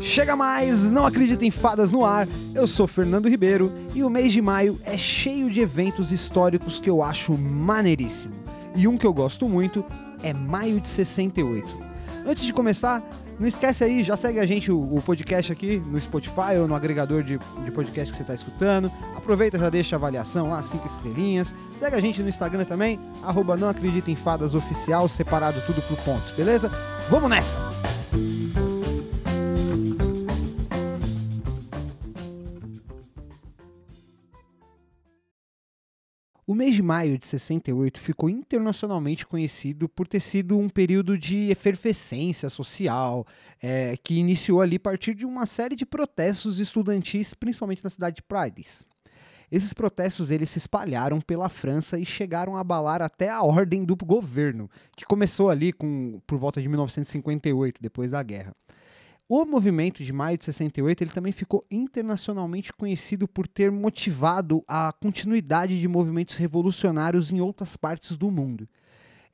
Chega mais, não acredita em fadas no ar. Eu sou Fernando Ribeiro e o mês de maio é cheio de eventos históricos que eu acho maneiríssimo. E um que eu gosto muito é Maio de 68. Antes de começar, não esquece aí, já segue a gente, o, o podcast aqui no Spotify ou no agregador de, de podcast que você está escutando. Aproveita, já deixa a avaliação lá, cinco estrelinhas. Segue a gente no Instagram também, arroba não acredita em fadas oficial, separado tudo por pontos, beleza? Vamos nessa! O mês de maio de 68 ficou internacionalmente conhecido por ter sido um período de efervescência social, é, que iniciou ali a partir de uma série de protestos estudantis, principalmente na cidade de Paris. Esses protestos eles se espalharam pela França e chegaram a abalar até a ordem do governo, que começou ali com, por volta de 1958, depois da guerra. O movimento de maio de 68 ele também ficou internacionalmente conhecido por ter motivado a continuidade de movimentos revolucionários em outras partes do mundo.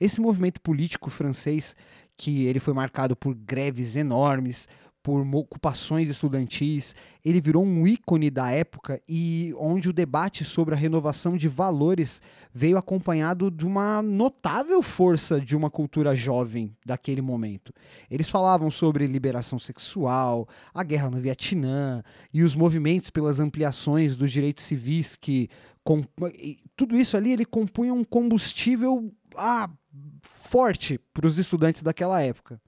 Esse movimento político francês, que ele foi marcado por greves enormes, por ocupações estudantis, ele virou um ícone da época e onde o debate sobre a renovação de valores veio acompanhado de uma notável força de uma cultura jovem daquele momento. Eles falavam sobre liberação sexual, a guerra no Vietnã e os movimentos pelas ampliações dos direitos civis que tudo isso ali ele compunha um combustível ah, forte para os estudantes daquela época.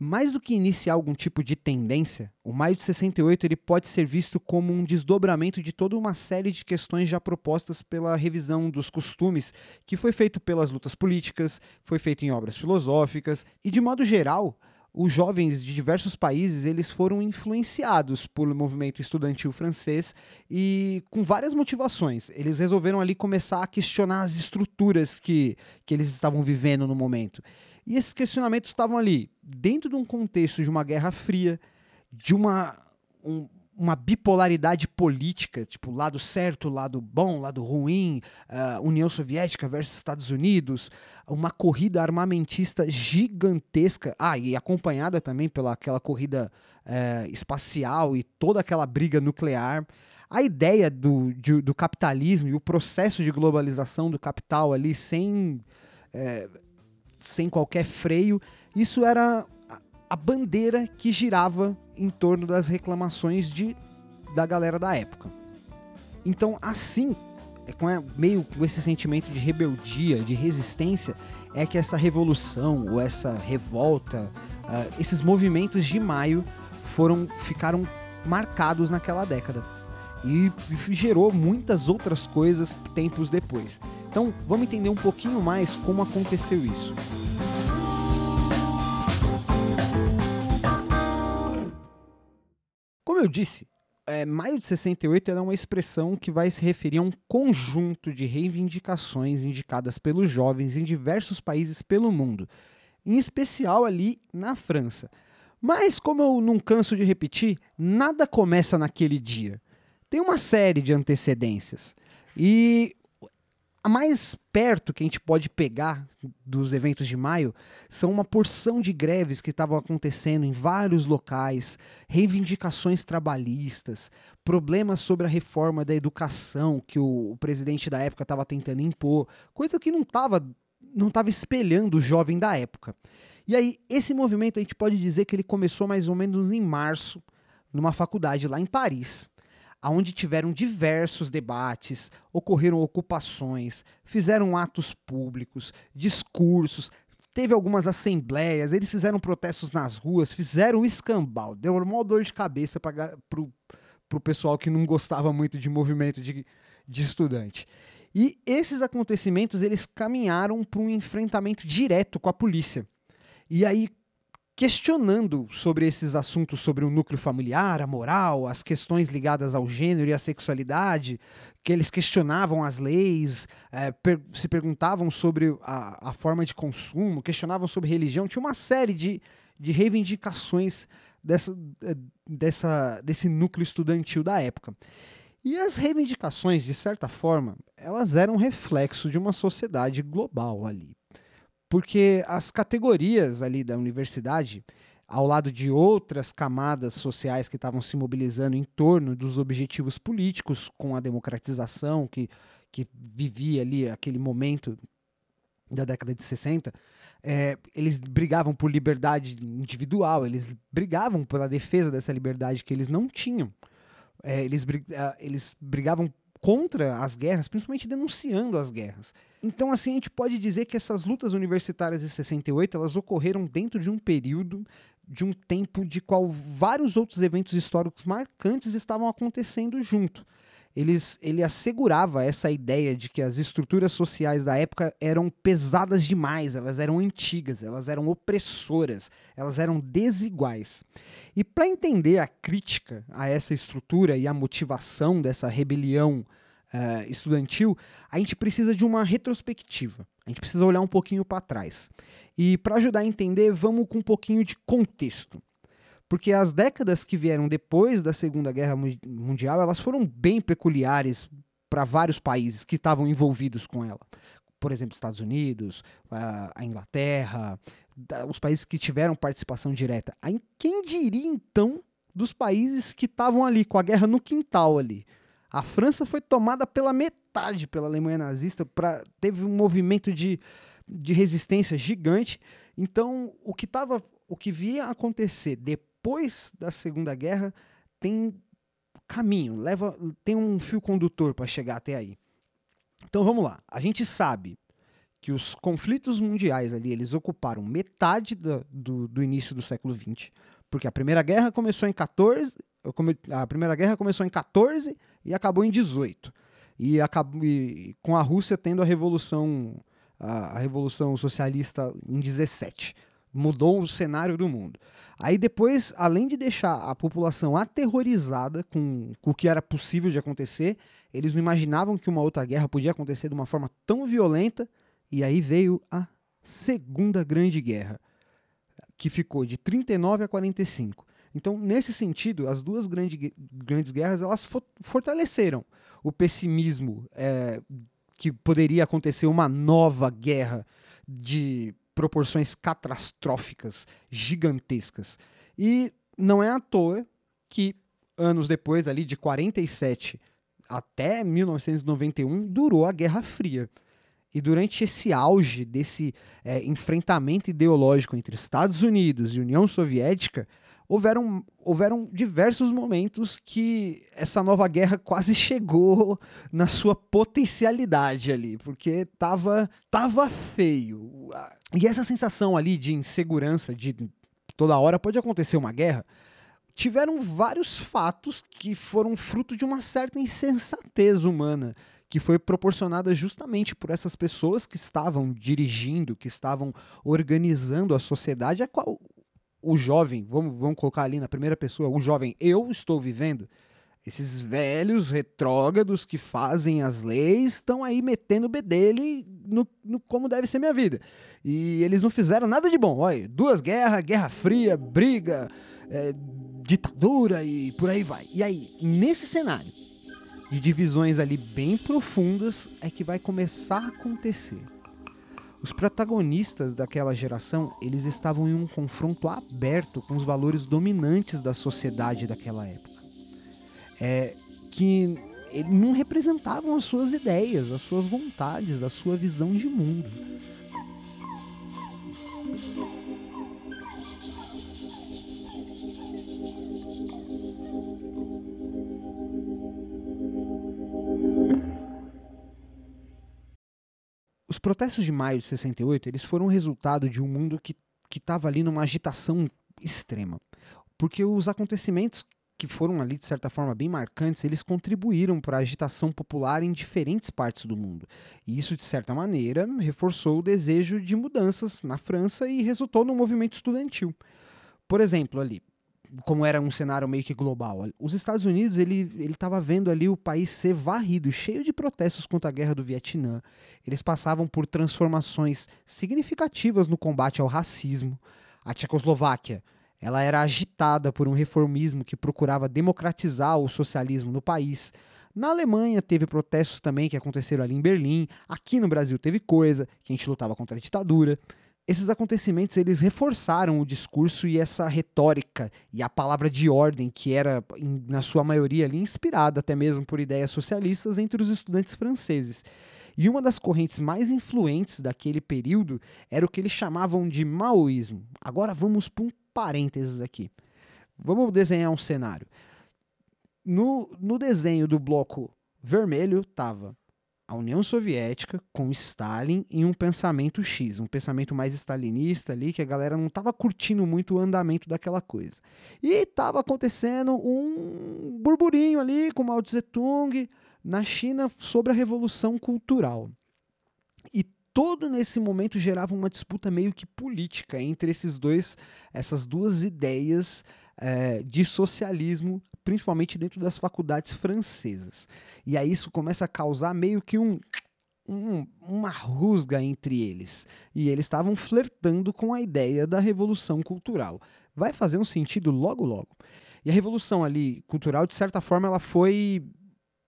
Mais do que iniciar algum tipo de tendência, o Maio de 68 ele pode ser visto como um desdobramento de toda uma série de questões já propostas pela revisão dos costumes, que foi feito pelas lutas políticas, foi feito em obras filosóficas e de modo geral, os jovens de diversos países eles foram influenciados pelo movimento estudantil francês e com várias motivações. Eles resolveram ali começar a questionar as estruturas que, que eles estavam vivendo no momento. E esses questionamentos estavam ali, dentro de um contexto de uma guerra fria, de uma, um, uma bipolaridade política, tipo lado certo, lado bom, lado ruim, uh, União Soviética versus Estados Unidos, uma corrida armamentista gigantesca, ah, e acompanhada também pela aquela corrida uh, espacial e toda aquela briga nuclear. A ideia do, de, do capitalismo e o processo de globalização do capital ali sem. Uh, sem qualquer freio. Isso era a bandeira que girava em torno das reclamações de, da galera da época. Então, assim, é com meio com esse sentimento de rebeldia, de resistência, é que essa revolução ou essa revolta, uh, esses movimentos de maio foram ficaram marcados naquela década e gerou muitas outras coisas tempos depois. Então, vamos entender um pouquinho mais como aconteceu isso. Como eu disse, é, maio de 68 é uma expressão que vai se referir a um conjunto de reivindicações indicadas pelos jovens em diversos países pelo mundo, em especial ali na França. Mas, como eu não canso de repetir, nada começa naquele dia tem uma série de antecedências. E mais perto que a gente pode pegar dos eventos de maio são uma porção de greves que estavam acontecendo em vários locais, reivindicações trabalhistas, problemas sobre a reforma da educação que o, o presidente da época estava tentando impor, coisa que não estava não estava espelhando o jovem da época. E aí, esse movimento a gente pode dizer que ele começou mais ou menos em março, numa faculdade lá em Paris aonde tiveram diversos debates, ocorreram ocupações, fizeram atos públicos, discursos, teve algumas assembleias, eles fizeram protestos nas ruas, fizeram escambau, deu uma dor de cabeça para o pessoal que não gostava muito de movimento de, de estudante. E esses acontecimentos eles caminharam para um enfrentamento direto com a polícia. E aí questionando sobre esses assuntos sobre o núcleo familiar, a moral, as questões ligadas ao gênero e à sexualidade, que eles questionavam as leis, é, per se perguntavam sobre a, a, forma de consumo, questionavam sobre religião, tinha uma série de, de reivindicações dessa, eh, dessa, desse núcleo estudantil da época. E as reivindicações, de certa forma, elas eram reflexo de uma sociedade global ali. Porque as categorias ali da universidade, ao lado de outras camadas sociais que estavam se mobilizando em torno dos objetivos políticos com a democratização que, que vivia ali aquele momento da década de 60, é, eles brigavam por liberdade individual, eles brigavam pela defesa dessa liberdade que eles não tinham. É, eles, é, eles brigavam contra as guerras, principalmente denunciando as guerras. Então, assim, a gente pode dizer que essas lutas universitárias de 68 elas ocorreram dentro de um período, de um tempo de qual vários outros eventos históricos marcantes estavam acontecendo junto eles, ele assegurava essa ideia de que as estruturas sociais da época eram pesadas demais, elas eram antigas, elas eram opressoras, elas eram desiguais. E para entender a crítica a essa estrutura e a motivação dessa rebelião uh, estudantil, a gente precisa de uma retrospectiva. A gente precisa olhar um pouquinho para trás. E para ajudar a entender, vamos com um pouquinho de contexto porque as décadas que vieram depois da Segunda Guerra Mundial, elas foram bem peculiares para vários países que estavam envolvidos com ela. Por exemplo, Estados Unidos, a Inglaterra, os países que tiveram participação direta. Quem diria então dos países que estavam ali com a guerra no quintal ali? A França foi tomada pela metade pela Alemanha nazista, pra, teve um movimento de, de resistência gigante. Então, o que tava, o que via acontecer depois depois da Segunda Guerra tem caminho, leva, tem um fio condutor para chegar até aí. Então vamos lá. A gente sabe que os conflitos mundiais ali eles ocuparam metade do, do, do início do século XX, porque a Primeira Guerra começou em 14, a Primeira Guerra começou em 14 e acabou em 18. E, acabou, e com a Rússia tendo a revolução a, a revolução socialista em 17 mudou o cenário do mundo. Aí depois, além de deixar a população aterrorizada com, com, o que era possível de acontecer, eles não imaginavam que uma outra guerra podia acontecer de uma forma tão violenta, e aí veio a Segunda Grande Guerra, que ficou de 39 a 45. Então, nesse sentido, as duas grande, grandes guerras elas fortaleceram o pessimismo é, que poderia acontecer uma nova guerra de proporções catastróficas, gigantescas. E não é à toa que anos depois, ali de 47 até 1991, durou a Guerra Fria. E durante esse auge desse é, enfrentamento ideológico entre Estados Unidos e União Soviética, houveram, houveram diversos momentos que essa nova guerra quase chegou na sua potencialidade ali, porque tava, tava feio. E essa sensação ali de insegurança, de toda hora pode acontecer uma guerra, tiveram vários fatos que foram fruto de uma certa insensatez humana que foi proporcionada justamente por essas pessoas que estavam dirigindo, que estavam organizando a sociedade, a qual o jovem, vamos, vamos colocar ali na primeira pessoa, o jovem eu estou vivendo, esses velhos retrógrados que fazem as leis estão aí metendo bedelho no, no, como deve ser minha vida. E eles não fizeram nada de bom. Olha, duas guerras, guerra fria, briga, é, ditadura e por aí vai. E aí, nesse cenário de divisões ali bem profundas, é que vai começar a acontecer os protagonistas daquela geração, eles estavam em um confronto aberto com os valores dominantes da sociedade daquela época. É, que não representavam as suas ideias, as suas vontades, a sua visão de mundo. Os protestos de maio de 68 eles foram resultado de um mundo que estava ali numa agitação extrema. Porque os acontecimentos que foram ali, de certa forma, bem marcantes, eles contribuíram para a agitação popular em diferentes partes do mundo. E isso, de certa maneira, reforçou o desejo de mudanças na França e resultou no movimento estudantil. Por exemplo, ali, como era um cenário meio que global. Os Estados Unidos, ele estava vendo ali o país ser varrido, cheio de protestos contra a guerra do Vietnã. Eles passavam por transformações significativas no combate ao racismo. A Tchecoslováquia, ela era agitada por um reformismo que procurava democratizar o socialismo no país. Na Alemanha teve protestos também que aconteceram ali em Berlim. Aqui no Brasil teve coisa, que a gente lutava contra a ditadura. Esses acontecimentos eles reforçaram o discurso e essa retórica e a palavra de ordem que era na sua maioria ali inspirada até mesmo por ideias socialistas entre os estudantes franceses. E uma das correntes mais influentes daquele período era o que eles chamavam de maoísmo. Agora vamos para um parênteses aqui. Vamos desenhar um cenário. No, no desenho do bloco vermelho estava a União Soviética com Stalin em um pensamento X, um pensamento mais stalinista ali, que a galera não estava curtindo muito o andamento daquela coisa. E estava acontecendo um burburinho ali com Mao Tse Tung na China sobre a revolução cultural. E todo nesse momento gerava uma disputa meio que política entre esses dois, essas duas ideias é, de socialismo principalmente dentro das faculdades francesas. E aí isso começa a causar meio que um, um, uma rusga entre eles. E eles estavam flertando com a ideia da revolução cultural. Vai fazer um sentido logo, logo. E a revolução ali cultural, de certa forma, ela foi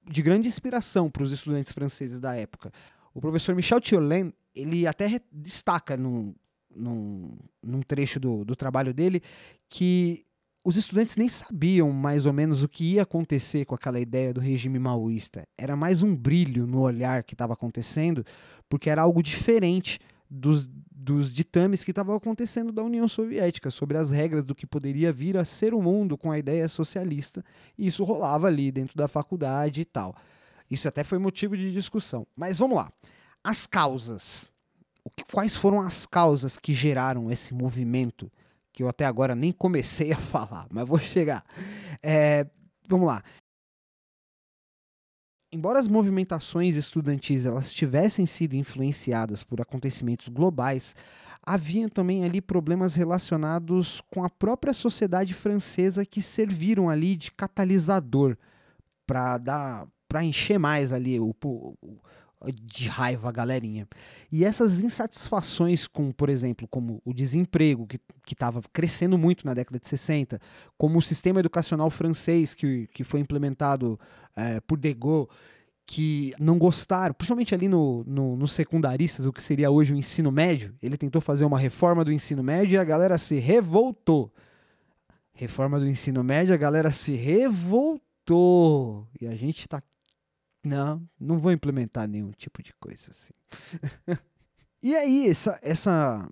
de grande inspiração para os estudantes franceses da época. O professor Michel Thiolin, ele até destaca num, num, num trecho do, do trabalho dele que os estudantes nem sabiam mais ou menos o que ia acontecer com aquela ideia do regime maoísta. Era mais um brilho no olhar que estava acontecendo, porque era algo diferente dos, dos ditames que estavam acontecendo da União Soviética sobre as regras do que poderia vir a ser o mundo com a ideia socialista. E isso rolava ali dentro da faculdade e tal. Isso até foi motivo de discussão. Mas vamos lá. As causas. Quais foram as causas que geraram esse movimento? Que eu até agora nem comecei a falar, mas vou chegar. É, vamos lá. Embora as movimentações estudantis elas tivessem sido influenciadas por acontecimentos globais, havia também ali problemas relacionados com a própria sociedade francesa que serviram ali de catalisador para dar para encher mais ali o, o, de raiva a galerinha. E essas insatisfações com, por exemplo, como o desemprego, que estava crescendo muito na década de 60, como o sistema educacional francês que, que foi implementado é, por De Gaulle, que não gostaram, principalmente ali no, no, no, secundaristas, o que seria hoje o ensino médio. Ele tentou fazer uma reforma do ensino médio e a galera se revoltou. Reforma do ensino médio, a galera se revoltou. E a gente está não, não vou implementar nenhum tipo de coisa assim. e aí, essa, essa,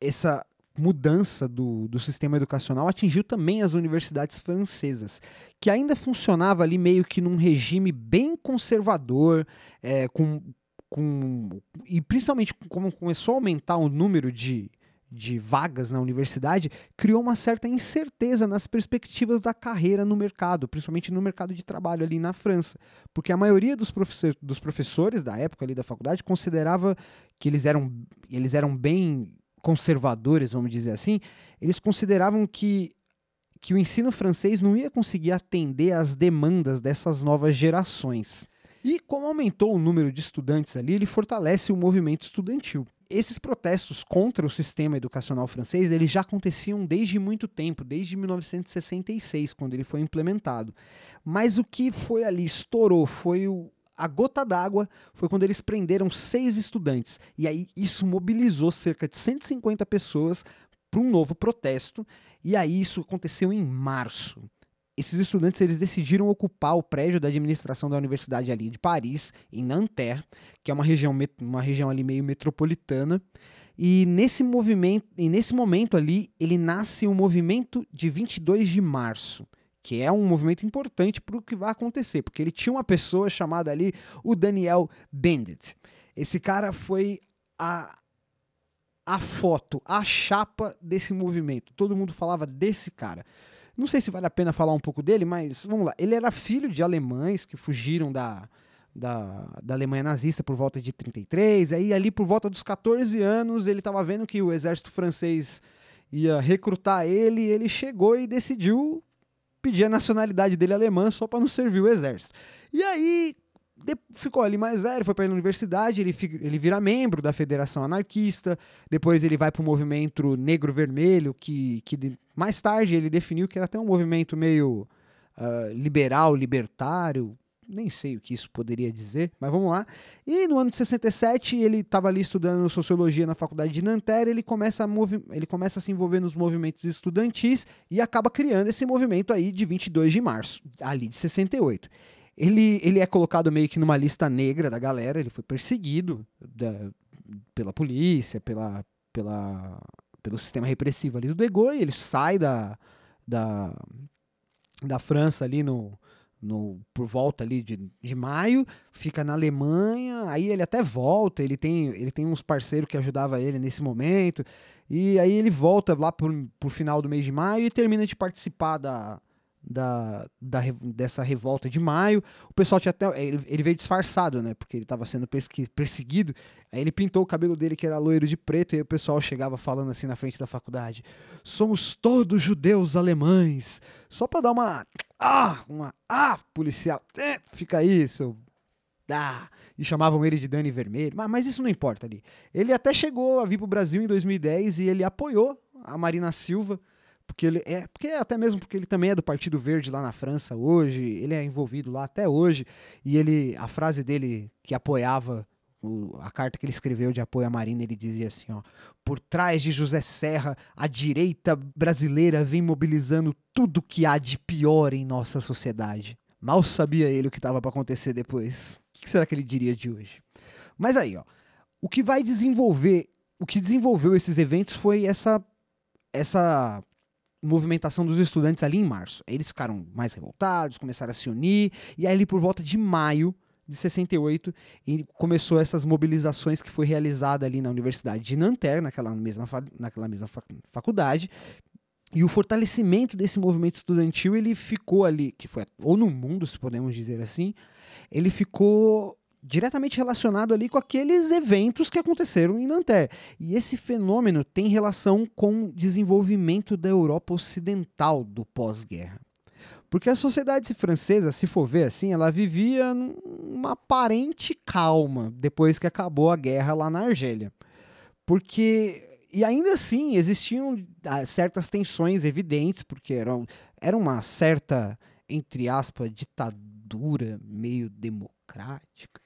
essa mudança do, do sistema educacional atingiu também as universidades francesas, que ainda funcionava ali meio que num regime bem conservador, é, com, com, e principalmente como começou a aumentar o número de, de vagas na universidade criou uma certa incerteza nas perspectivas da carreira no mercado, principalmente no mercado de trabalho ali na França, porque a maioria dos, dos professores da época ali da faculdade considerava que eles eram, eles eram bem conservadores, vamos dizer assim, eles consideravam que que o ensino francês não ia conseguir atender às demandas dessas novas gerações. E como aumentou o número de estudantes ali, ele fortalece o movimento estudantil esses protestos contra o sistema educacional francês eles já aconteciam desde muito tempo, desde 1966, quando ele foi implementado. Mas o que foi ali, estourou, foi o, a gota d'água foi quando eles prenderam seis estudantes. E aí isso mobilizou cerca de 150 pessoas para um novo protesto. E aí isso aconteceu em março esses estudantes eles decidiram ocupar o prédio da administração da Universidade ali de Paris, em Nanterre, que é uma região, uma região ali meio metropolitana. E nesse movimento, e nesse momento ali, ele nasce o um movimento de 22 de março, que é um movimento importante para o que vai acontecer, porque ele tinha uma pessoa chamada ali o Daniel Bendit. Esse cara foi a a foto, a chapa desse movimento. Todo mundo falava desse cara. Não sei se vale a pena falar um pouco dele, mas vamos lá. Ele era filho de alemães que fugiram da, da, da Alemanha nazista por volta de 33. Aí, ali por volta dos 14 anos, ele estava vendo que o exército francês ia recrutar ele. Ele chegou e decidiu pedir a nacionalidade dele alemã só para não servir o exército. E aí ficou ali mais velho, foi para a universidade, ele, ele vira membro da Federação Anarquista, depois ele vai para o movimento Negro Vermelho, que, que mais tarde ele definiu que era até um movimento meio uh, liberal, libertário, nem sei o que isso poderia dizer, mas vamos lá. E no ano de 67, ele estava ali estudando sociologia na faculdade de Nanterre, ele começa, a ele começa a se envolver nos movimentos estudantis e acaba criando esse movimento aí de 22 de março, ali de 68. Ele, ele é colocado meio que numa lista negra da galera, ele foi perseguido da, pela polícia, pela, pela, pelo sistema repressivo ali do De Gaulle, ele sai da, da, da França ali no, no, por volta ali de, de maio, fica na Alemanha, aí ele até volta, ele tem, ele tem uns parceiros que ajudavam ele nesse momento, e aí ele volta lá por, por final do mês de maio e termina de participar da, da, da, dessa revolta de maio. O pessoal tinha até. Ele, ele veio disfarçado, né? Porque ele estava sendo perseguido. Aí ele pintou o cabelo dele, que era loiro de preto, e o pessoal chegava falando assim na frente da faculdade: Somos todos judeus alemães. Só para dar uma. Ah! Uma. Ah! Policial. É, fica seu. Ah! E chamavam ele de Dani Vermelho. Mas, mas isso não importa ali. Ele até chegou a vir para o Brasil em 2010 e ele apoiou a Marina Silva porque ele é, porque até mesmo porque ele também é do Partido Verde lá na França hoje, ele é envolvido lá até hoje, e ele a frase dele que apoiava o, a carta que ele escreveu de apoio à Marina, ele dizia assim, ó: "Por trás de José Serra, a direita brasileira vem mobilizando tudo que há de pior em nossa sociedade." Mal sabia ele o que estava para acontecer depois. O que será que ele diria de hoje? Mas aí, ó, o que vai desenvolver, o que desenvolveu esses eventos foi essa essa movimentação dos estudantes ali em março. Eles ficaram mais revoltados, começaram a se unir, e aí ali por volta de maio de 68, e começou essas mobilizações que foi realizada ali na Universidade de Nanterre, naquela mesma, naquela mesma faculdade, e o fortalecimento desse movimento estudantil, ele ficou ali, que foi, ou no mundo, se podemos dizer assim, ele ficou diretamente relacionado ali com aqueles eventos que aconteceram em Nanterre. E esse fenômeno tem relação com o desenvolvimento da Europa Ocidental do pós-guerra. Porque a sociedade francesa, se for ver assim, ela vivia numa aparente calma depois que acabou a guerra lá na Argélia. Porque e ainda assim existiam ah, certas tensões evidentes, porque era, era uma certa, entre aspas, ditadura meio democrática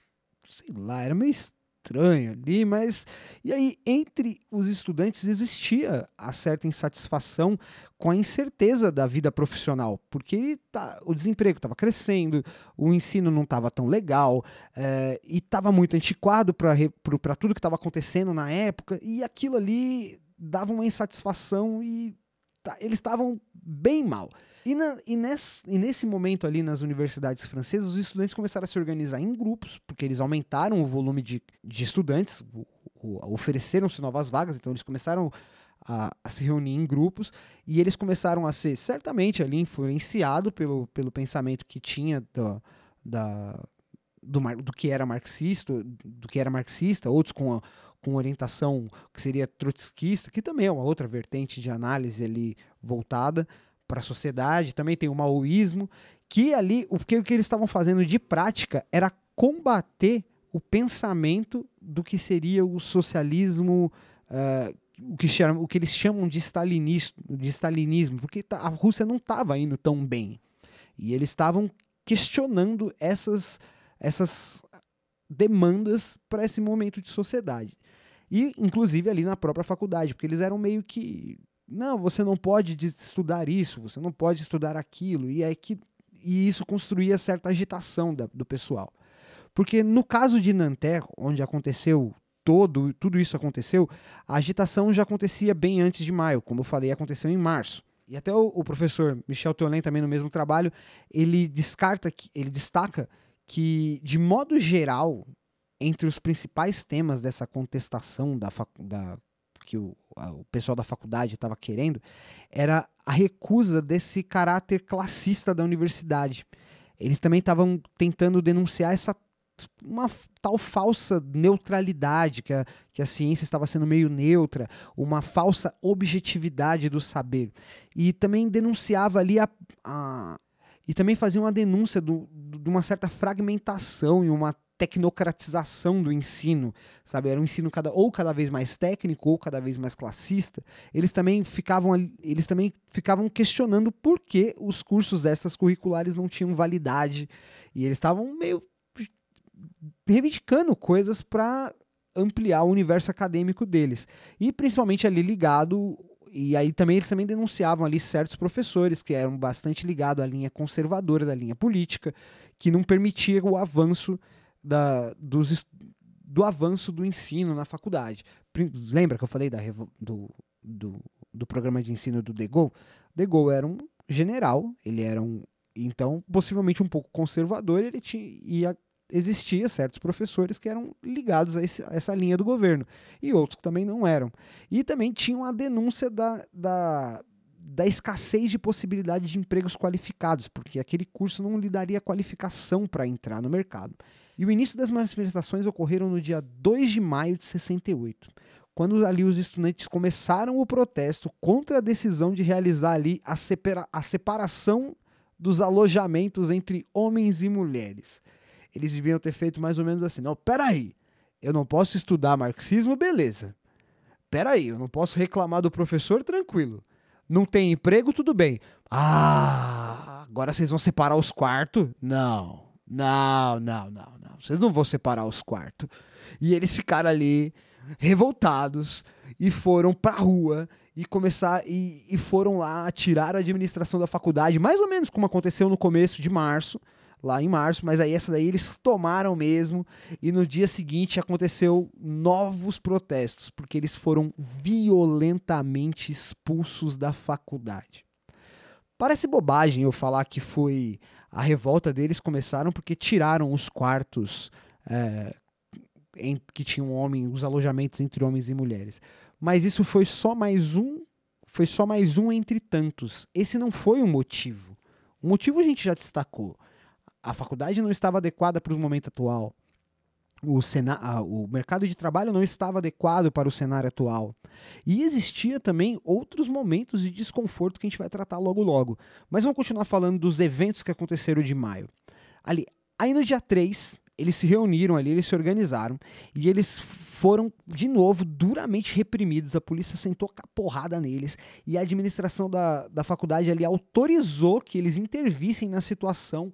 sei lá, era meio estranho ali, mas. E aí, entre os estudantes existia a certa insatisfação com a incerteza da vida profissional, porque tá, o desemprego estava crescendo, o ensino não estava tão legal, é, e estava muito antiquado para tudo que estava acontecendo na época, e aquilo ali dava uma insatisfação e tá, eles estavam bem mal. E, na, e, nesse, e, nesse, momento ali nas universidades francesas, os estudantes começaram a se organizar em grupos, porque eles aumentaram o volume de, de estudantes, ofereceram-se novas vagas, então eles começaram a, a, se reunir em grupos e eles começaram a ser certamente ali influenciado pelo, pelo pensamento que tinha do, da, do, do que era marxista, do que era marxista, outros com a, com orientação que seria trotskista, que também é uma outra vertente de análise ali voltada para a sociedade, também tem o maoísmo, que ali o que, o que eles estavam fazendo de prática era combater o pensamento do que seria o socialismo, uh, o, que o que eles chamam de stalinismo, de stalinismo porque a Rússia não estava indo tão bem. E eles estavam questionando essas, essas demandas para esse momento de sociedade. E, inclusive, ali na própria faculdade, porque eles eram meio que não, você não pode estudar isso, você não pode estudar aquilo, e é que e isso construía certa agitação da, do pessoal. Porque no caso de Nanterre, onde aconteceu todo, tudo isso aconteceu, a agitação já acontecia bem antes de maio, como eu falei, aconteceu em março. E até o, o professor Michel Teolin, também no mesmo trabalho, ele descarta, ele destaca que, de modo geral, entre os principais temas dessa contestação da, da que o, a, o pessoal da faculdade estava querendo, era a recusa desse caráter classista da universidade. Eles também estavam tentando denunciar essa uma tal falsa neutralidade, que a, que a ciência estava sendo meio neutra, uma falsa objetividade do saber. E também denunciava ali a, a e também fazia uma denúncia de uma certa fragmentação e uma tecnocratização do ensino, sabe? Era um ensino cada, ou cada vez mais técnico ou cada vez mais classista. Eles também ficavam, eles também ficavam questionando por que os cursos extras curriculares não tinham validade e eles estavam meio reivindicando coisas para ampliar o universo acadêmico deles. E principalmente ali ligado e aí também eles também denunciavam ali certos professores que eram bastante ligados à linha conservadora da linha política, que não permitia o avanço da, dos, do avanço do ensino na faculdade. Lembra que eu falei da, do, do, do programa de ensino do De Gaulle? De Gaulle era um general, ele era um então possivelmente um pouco conservador, ele tinha ia existia certos professores que eram ligados a, esse, a, essa linha do governo e outros que também não eram. E também tinham a denúncia da, da, da escassez de possibilidade de empregos qualificados, porque aquele curso não lhe daria qualificação para entrar no mercado. E o início das manifestações ocorreram no dia 2 de maio de 68, quando ali os estudantes começaram o protesto contra a decisão de realizar ali a, separa a separação dos alojamentos entre homens e mulheres eles deviam ter feito mais ou menos assim: não, peraí, eu não posso estudar marxismo, beleza. Peraí, eu não posso reclamar do professor, tranquilo. Não tem emprego, tudo bem. Ah, agora vocês vão separar os quartos? Não, não, não, não, não. Vocês não vão separar os quartos. E eles ficaram ali revoltados e foram pra rua e começar e, e foram lá tirar a administração da faculdade, mais ou menos como aconteceu no começo de março lá em março, mas aí essa daí eles tomaram mesmo e no dia seguinte aconteceu novos protestos, porque eles foram violentamente expulsos da faculdade. Parece bobagem eu falar que foi a revolta deles começaram porque tiraram os quartos é, em, que tinham homens, os alojamentos entre homens e mulheres. Mas isso foi só mais um, foi só mais um entre tantos. Esse não foi o motivo. O motivo a gente já destacou a faculdade não estava adequada para o momento atual. O, sena o mercado de trabalho não estava adequado para o cenário atual. E existia também outros momentos de desconforto que a gente vai tratar logo logo. Mas vamos continuar falando dos eventos que aconteceram de maio. Ali, aí no dia 3, eles se reuniram ali, eles se organizaram e eles foram de novo duramente reprimidos. A polícia sentou a porrada neles e a administração da, da faculdade ali autorizou que eles intervissem na situação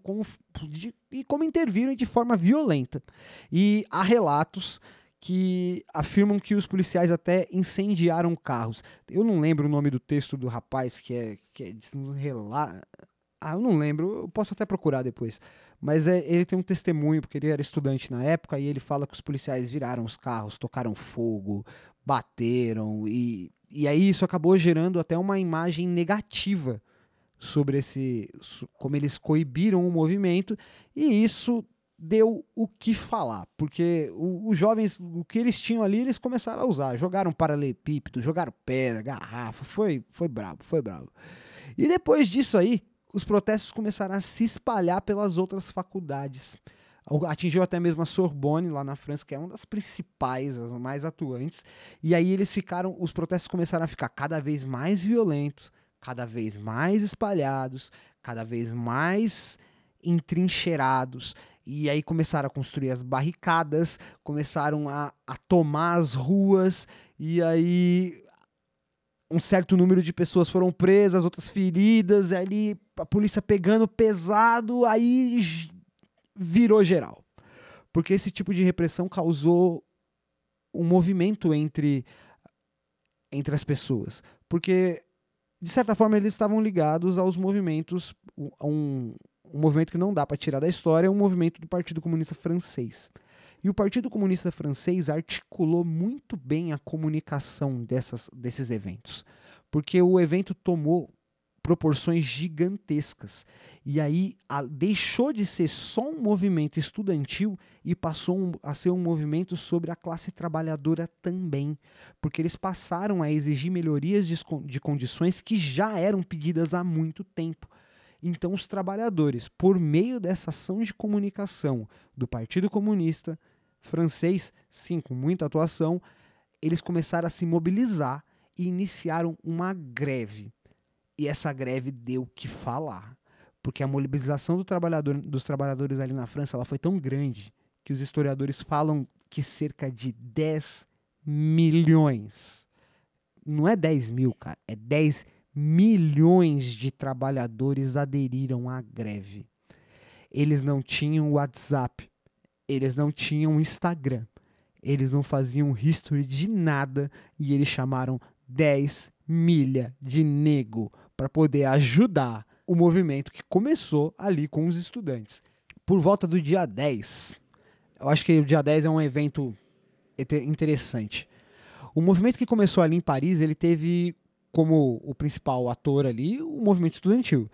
de, e como interviram de forma violenta. E há relatos que afirmam que os policiais até incendiaram carros. Eu não lembro o nome do texto do rapaz que é, que é um relato. Ah, eu não lembro, eu posso até procurar depois. Mas é, ele tem um testemunho, porque ele era estudante na época, e ele fala que os policiais viraram os carros, tocaram fogo, bateram, e, e aí isso acabou gerando até uma imagem negativa sobre esse. como eles coibiram o movimento, e isso deu o que falar, porque os jovens, o que eles tinham ali, eles começaram a usar. Jogaram paralelepípedo, jogaram pedra, garrafa, foi, foi brabo, foi brabo. E depois disso aí, os protestos começaram a se espalhar pelas outras faculdades. Atingiu até mesmo a Sorbonne, lá na França, que é uma das principais, as mais atuantes. E aí eles ficaram, os protestos começaram a ficar cada vez mais violentos, cada vez mais espalhados, cada vez mais entrincheirados. E aí começaram a construir as barricadas, começaram a, a tomar as ruas, e aí um certo número de pessoas foram presas, outras feridas, ali a polícia pegando pesado, aí virou geral. Porque esse tipo de repressão causou um movimento entre, entre as pessoas. Porque, de certa forma, eles estavam ligados aos movimentos, um, um movimento que não dá para tirar da história, é um movimento do Partido Comunista Francês. E o Partido Comunista Francês articulou muito bem a comunicação dessas, desses eventos, porque o evento tomou proporções gigantescas. E aí a, deixou de ser só um movimento estudantil e passou um, a ser um movimento sobre a classe trabalhadora também, porque eles passaram a exigir melhorias de, de condições que já eram pedidas há muito tempo. Então, os trabalhadores, por meio dessa ação de comunicação do Partido Comunista Francês, sim, com muita atuação, eles começaram a se mobilizar e iniciaram uma greve. E essa greve deu o que falar, porque a mobilização do trabalhador, dos trabalhadores ali na França ela foi tão grande que os historiadores falam que cerca de 10 milhões. Não é 10 mil, cara, é 10 milhões de trabalhadores aderiram à greve. Eles não tinham WhatsApp, eles não tinham Instagram, eles não faziam history de nada e eles chamaram 10 milha de nego para poder ajudar o movimento que começou ali com os estudantes. Por volta do dia 10, eu acho que o dia 10 é um evento interessante. O movimento que começou ali em Paris, ele teve como o principal ator ali o movimento estudantil.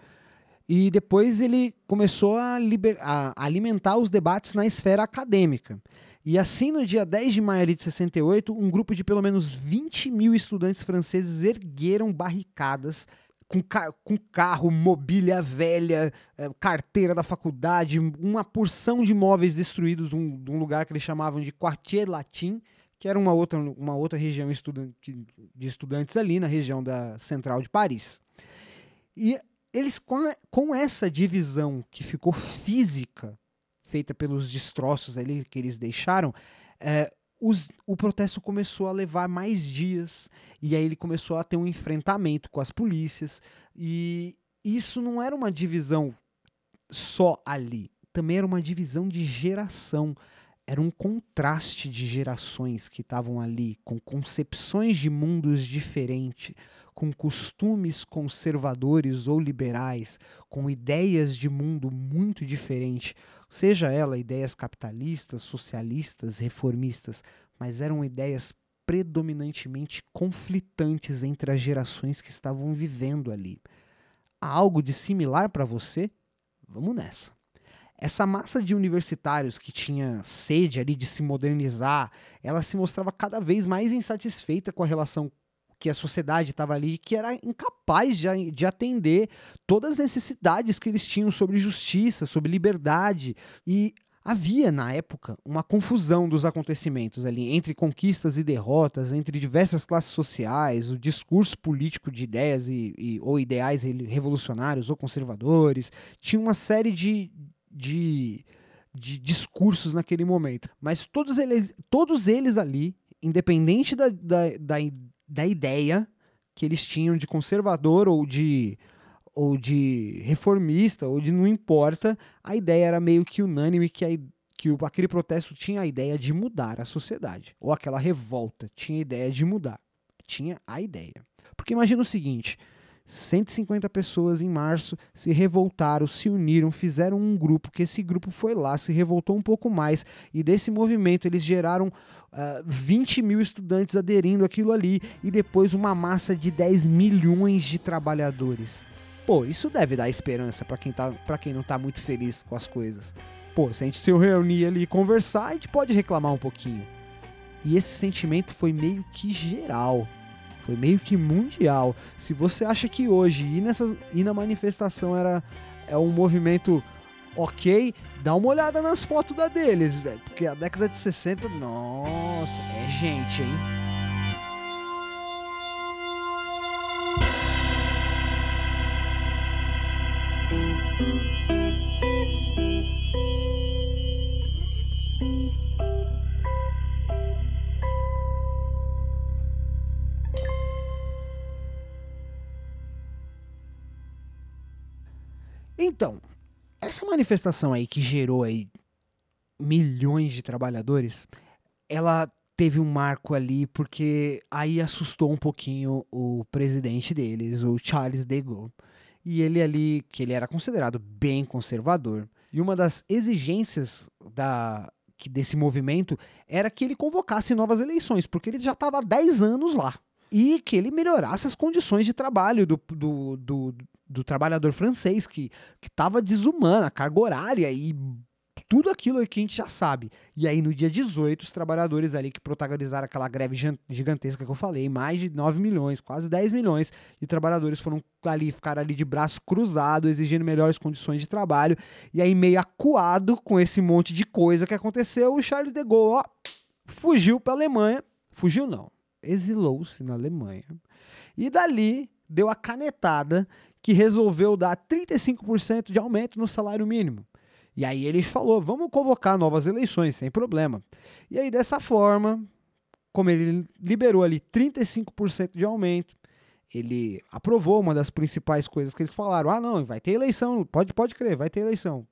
E depois ele começou a, a, alimentar os debates na esfera acadêmica. E assim, no dia 10 de maio de 68, um grupo de pelo menos 20 mil estudantes franceses ergueram barricadas com, car com carro, mobília velha, eh, carteira da faculdade, uma porção de móveis destruídos de um, de um lugar que eles chamavam de Quartier Latin, que era uma outra, uma outra região de estudantes ali, na região da central de Paris. E eles, com, com essa divisão que ficou física, feita pelos destroços ali que eles deixaram, é, os, o protesto começou a levar mais dias, e aí ele começou a ter um enfrentamento com as polícias, e isso não era uma divisão só ali, também era uma divisão de geração era um contraste de gerações que estavam ali, com concepções de mundos diferentes, com costumes conservadores ou liberais, com ideias de mundo muito diferentes, seja ela ideias capitalistas, socialistas, reformistas, mas eram ideias predominantemente conflitantes entre as gerações que estavam vivendo ali. Há algo de similar para você? Vamos nessa essa massa de universitários que tinha sede ali de se modernizar, ela se mostrava cada vez mais insatisfeita com a relação que a sociedade estava ali, que era incapaz de, de atender todas as necessidades que eles tinham sobre justiça, sobre liberdade. E havia, na época, uma confusão dos acontecimentos ali, entre conquistas e derrotas, entre diversas classes sociais, o discurso político de ideias e, e ou ideais revolucionários ou conservadores. Tinha uma série de, de, de discursos naquele momento. Mas todos eles, todos eles ali, independente da, da, da, da ideia que eles tinham de conservador ou de ou de reformista ou de não importa, a ideia era meio que unânime que, a, que aquele protesto tinha a ideia de mudar a sociedade, ou aquela revolta tinha a ideia de mudar, tinha a ideia. Porque imagina o seguinte, 150 pessoas em março se revoltaram, se uniram, fizeram um grupo, que esse grupo foi lá, se revoltou um pouco mais, e desse movimento eles geraram uh, ah, 20 mil estudantes aderindo àquilo ali, e depois uma massa de 10 milhões de trabalhadores. Pô, isso deve dar esperança para quem, tá, quem não tá muito feliz com as coisas. Pô, se a gente se reunir ali e conversar, a gente pode reclamar um pouquinho. E esse sentimento foi meio que geral. Foi meio que mundial. Se você acha que hoje ir, nessa, ir na manifestação era é um movimento ok, dá uma olhada nas fotos da deles, velho. Porque a década de 60, nossa, é gente, hein? Essa manifestação aí que gerou aí milhões de trabalhadores, ela teve um marco ali porque aí assustou um pouquinho o presidente deles, o Charles de Gaulle. E ele ali, que ele era considerado bem conservador. E uma das exigências da, desse movimento era que ele convocasse novas eleições, porque ele já estava há 10 anos lá. E que ele melhorasse as condições de trabalho do, do, do, do trabalhador francês, que estava desumana, carga horária e tudo aquilo que a gente já sabe. E aí, no dia 18, os trabalhadores ali que protagonizaram aquela greve gigantesca que eu falei, mais de 9 milhões, quase 10 milhões de trabalhadores foram ali, ficaram ali de braço cruzado, exigindo melhores condições de trabalho. E aí, meio acuado com esse monte de coisa que aconteceu, o Charles de Gaulle ó, fugiu para a Alemanha. Fugiu não, exilou-se na Alemanha. E dali deu a canetada que resolveu dar 35% de aumento no salário mínimo. E aí ele falou: vamos convocar novas eleições, sem problema. E aí, dessa forma, como ele liberou ali 35% de aumento, ele aprovou uma das principais coisas que eles falaram: ah, não, vai ter eleição, pode, pode crer, vai ter eleição.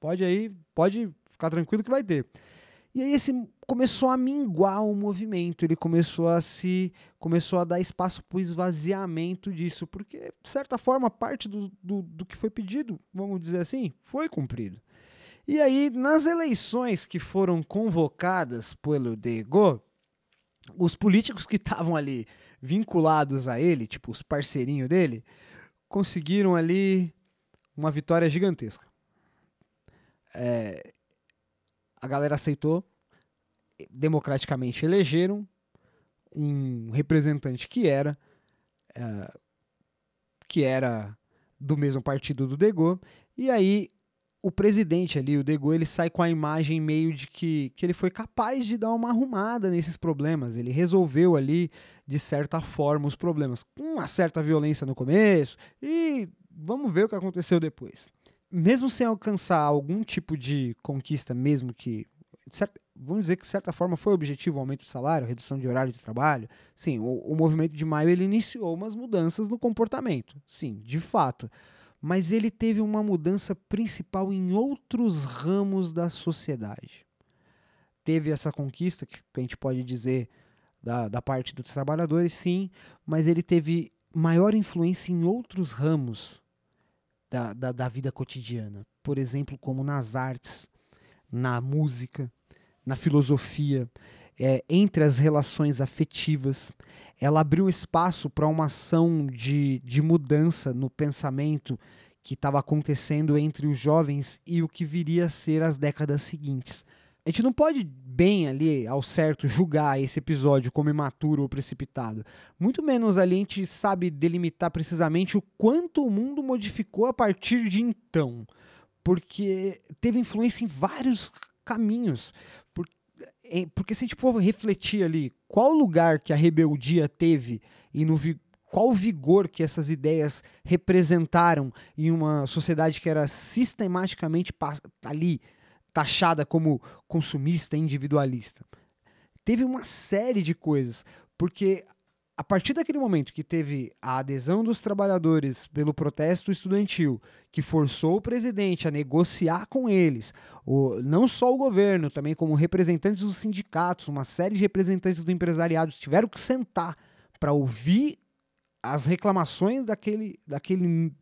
Pode aí, pode ficar tranquilo que vai ter. E aí esse começou a minguar o movimento, ele começou a se começou a dar espaço para o esvaziamento disso, porque de certa forma parte do, do, do que foi pedido, vamos dizer assim, foi cumprido. E aí nas eleições que foram convocadas pelo Dego, os políticos que estavam ali vinculados a ele, tipo os parceirinhos dele, conseguiram ali uma vitória gigantesca. É, a galera aceitou, democraticamente elegeram um representante que era é, que era do mesmo partido do Dego, e aí o presidente ali, o Dego, ele sai com a imagem meio de que, que ele foi capaz de dar uma arrumada nesses problemas. Ele resolveu ali, de certa forma, os problemas. Com uma certa violência no começo. E vamos ver o que aconteceu depois. Mesmo sem alcançar algum tipo de conquista, mesmo que. Vamos dizer que de certa forma foi o objetivo o aumento do salário, redução de horário de trabalho. Sim, o, o movimento de maio ele iniciou umas mudanças no comportamento. Sim, de fato mas ele teve uma mudança principal em outros ramos da sociedade. Teve essa conquista, que a gente pode dizer da, da parte dos trabalhadores, sim, mas ele teve maior influência em outros ramos da, da, da vida cotidiana. Por exemplo, como nas artes, na música, na filosofia, é, entre as relações afetivas. Ela abriu espaço para uma ação de, de mudança no pensamento que estava acontecendo entre os jovens e o que viria a ser as décadas seguintes. A gente não pode bem ali, ao certo, julgar esse episódio como imaturo ou precipitado. Muito menos ali a gente sabe delimitar precisamente o quanto o mundo modificou a partir de então. Porque teve influência em vários caminhos. Porque se a gente for refletir ali qual lugar que a rebeldia teve e no qual vigor que essas ideias representaram em uma sociedade que era sistematicamente ali taxada como consumista, individualista. Teve uma série de coisas, porque a partir daquele momento que teve a adesão dos trabalhadores pelo protesto estudantil, que forçou o presidente a negociar com eles, o, não só o governo, também como representantes dos sindicatos, uma série de representantes do empresariado tiveram que sentar para ouvir as reclamações daquele, daquele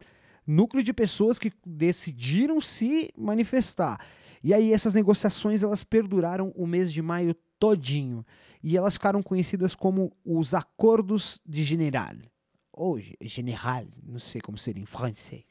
núcleo de pessoas que decidiram se manifestar. E aí essas negociações elas perduraram o mês de maio todinho e elas ficaram conhecidas como os Acordos de General, ou General, não sei como seria em francês.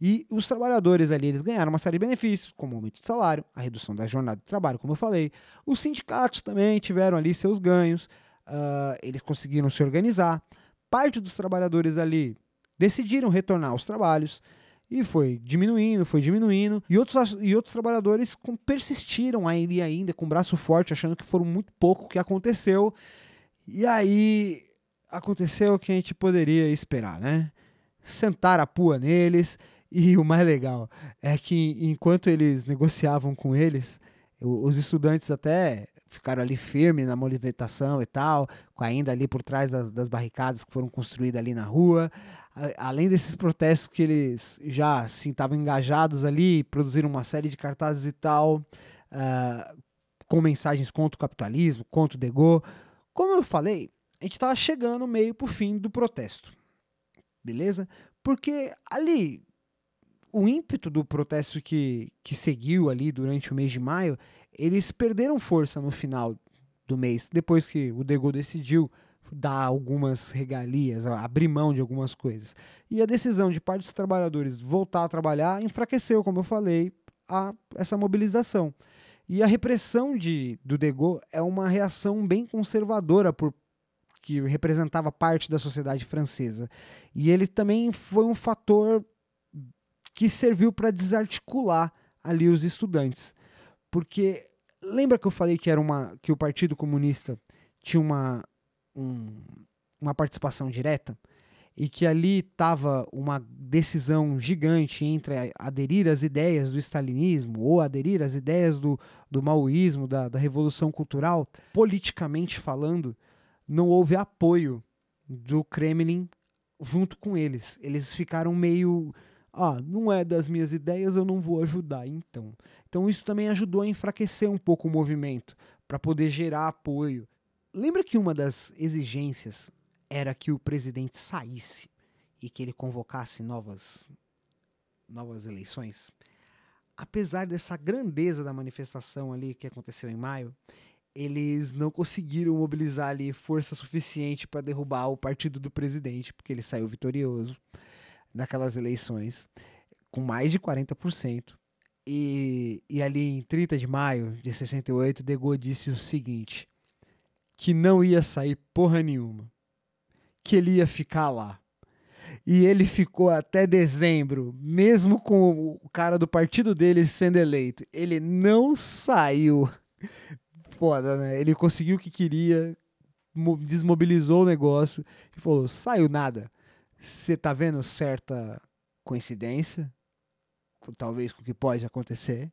E os trabalhadores ali, eles ganharam uma série de benefícios, como aumento de salário, a redução da jornada de trabalho, como eu falei. Os sindicatos também tiveram ali seus ganhos, uh, eles conseguiram se organizar. Parte dos trabalhadores ali decidiram retornar aos trabalhos, e foi diminuindo, foi diminuindo. E outros, e outros trabalhadores persistiram aí ainda com o braço forte, achando que foram muito pouco o que aconteceu. E aí aconteceu o que a gente poderia esperar, né? Sentar a pua neles. E o mais legal é que enquanto eles negociavam com eles, os estudantes até ficaram ali firmes na movimentação e tal, ainda ali por trás das barricadas que foram construídas ali na rua além desses protestos que eles já assim estavam engajados ali, produziram uma série de cartazes e tal, uh, com mensagens contra o capitalismo, contra o Dego. Como eu falei, a gente estava chegando meio pro fim do protesto, beleza? Porque ali o ímpeto do protesto que, que seguiu ali durante o mês de maio, eles perderam força no final do mês, depois que o Dego decidiu dar algumas regalias, abrir mão de algumas coisas. E a decisão de parte dos trabalhadores voltar a trabalhar enfraqueceu, como eu falei, a, essa mobilização. E a repressão de, do Dego é uma reação bem conservadora por que representava parte da sociedade francesa. E ele também foi um fator que serviu para desarticular ali os estudantes. Porque lembra que eu falei que era uma que o Partido Comunista tinha uma um, uma participação direta, e que ali estava uma decisão gigante entre aderir às ideias do stalinismo ou aderir às ideias do, do maoísmo, da, da revolução cultural, politicamente falando, não houve apoio do Kremlin junto com eles. Eles ficaram meio. Ah, não é das minhas ideias, eu não vou ajudar, então. Então isso também ajudou a enfraquecer um pouco o movimento, para poder gerar apoio. Lembra que uma das exigências era que o presidente saísse e que ele convocasse novas, novas eleições, apesar dessa grandeza da manifestação ali que aconteceu em maio, eles não conseguiram mobilizar ali força suficiente para derrubar o partido do presidente, porque ele saiu vitorioso naquelas eleições, com mais de 40%. E, e ali em 30 de maio de 68, De Gaulle disse o seguinte: que não ia sair porra nenhuma que ele ia ficar lá. E ele ficou até dezembro, mesmo com o cara do partido dele sendo eleito. Ele não saiu. Foda, né? Ele conseguiu o que queria, desmobilizou o negócio e falou: saiu nada. Você tá vendo certa coincidência? Talvez com o que pode acontecer.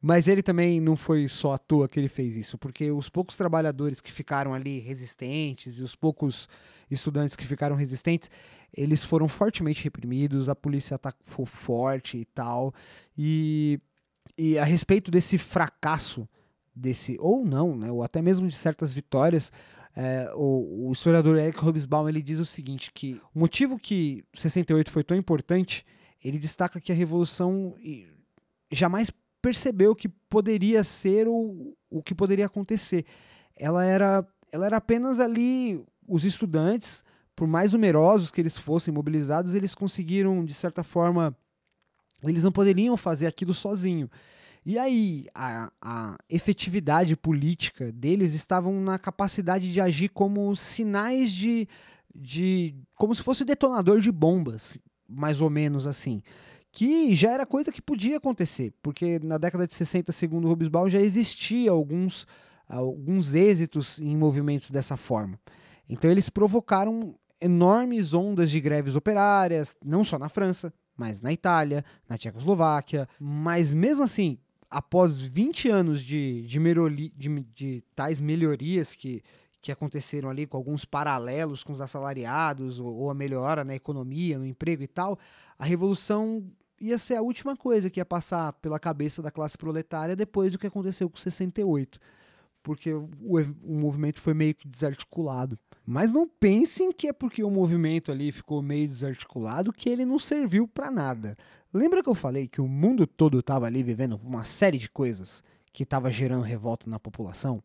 Mas ele também não foi só à toa que ele fez isso, porque os poucos trabalhadores que ficaram ali resistentes e os poucos estudantes que ficaram resistentes, eles foram fortemente reprimidos, a polícia atacou forte e tal. E, e a respeito desse fracasso, desse ou não, né, ou até mesmo de certas vitórias, é, o, o, historiador Eric Hobsbawm ele diz o seguinte, que o motivo que 68 foi tão importante, ele destaca que a revolução jamais percebeu que poderia ser o, o que poderia acontecer. Ela era, ela era apenas ali os estudantes, por mais numerosos que eles fossem mobilizados, eles conseguiram, de certa forma, eles não poderiam fazer aquilo sozinho. E aí, a, a efetividade política deles estavam na capacidade de agir como sinais de, de. como se fosse detonador de bombas, mais ou menos assim que já era coisa que podia acontecer, porque na década de 60, segundo Hobsbawm, já existia alguns, alguns êxitos em movimentos dessa forma. Então eles provocaram enormes ondas de greves operárias, não só na França, mas na Itália, na Tchecoslováquia, mas mesmo assim, após 20 anos de, de, melhori, de, de tais melhorias que, que aconteceram ali com alguns paralelos com os assalariados ou, ou, a melhora na economia, no emprego e tal, a revolução ia ser a última coisa que ia passar pela cabeça da classe proletária depois do que aconteceu com 68. Porque o, o movimento foi meio que desarticulado. Mas não pensem que é porque o movimento ali ficou meio desarticulado que ele não serviu para nada. Lembra que eu falei que o mundo todo estava ali vivendo uma série de coisas que estava gerando revolta na população?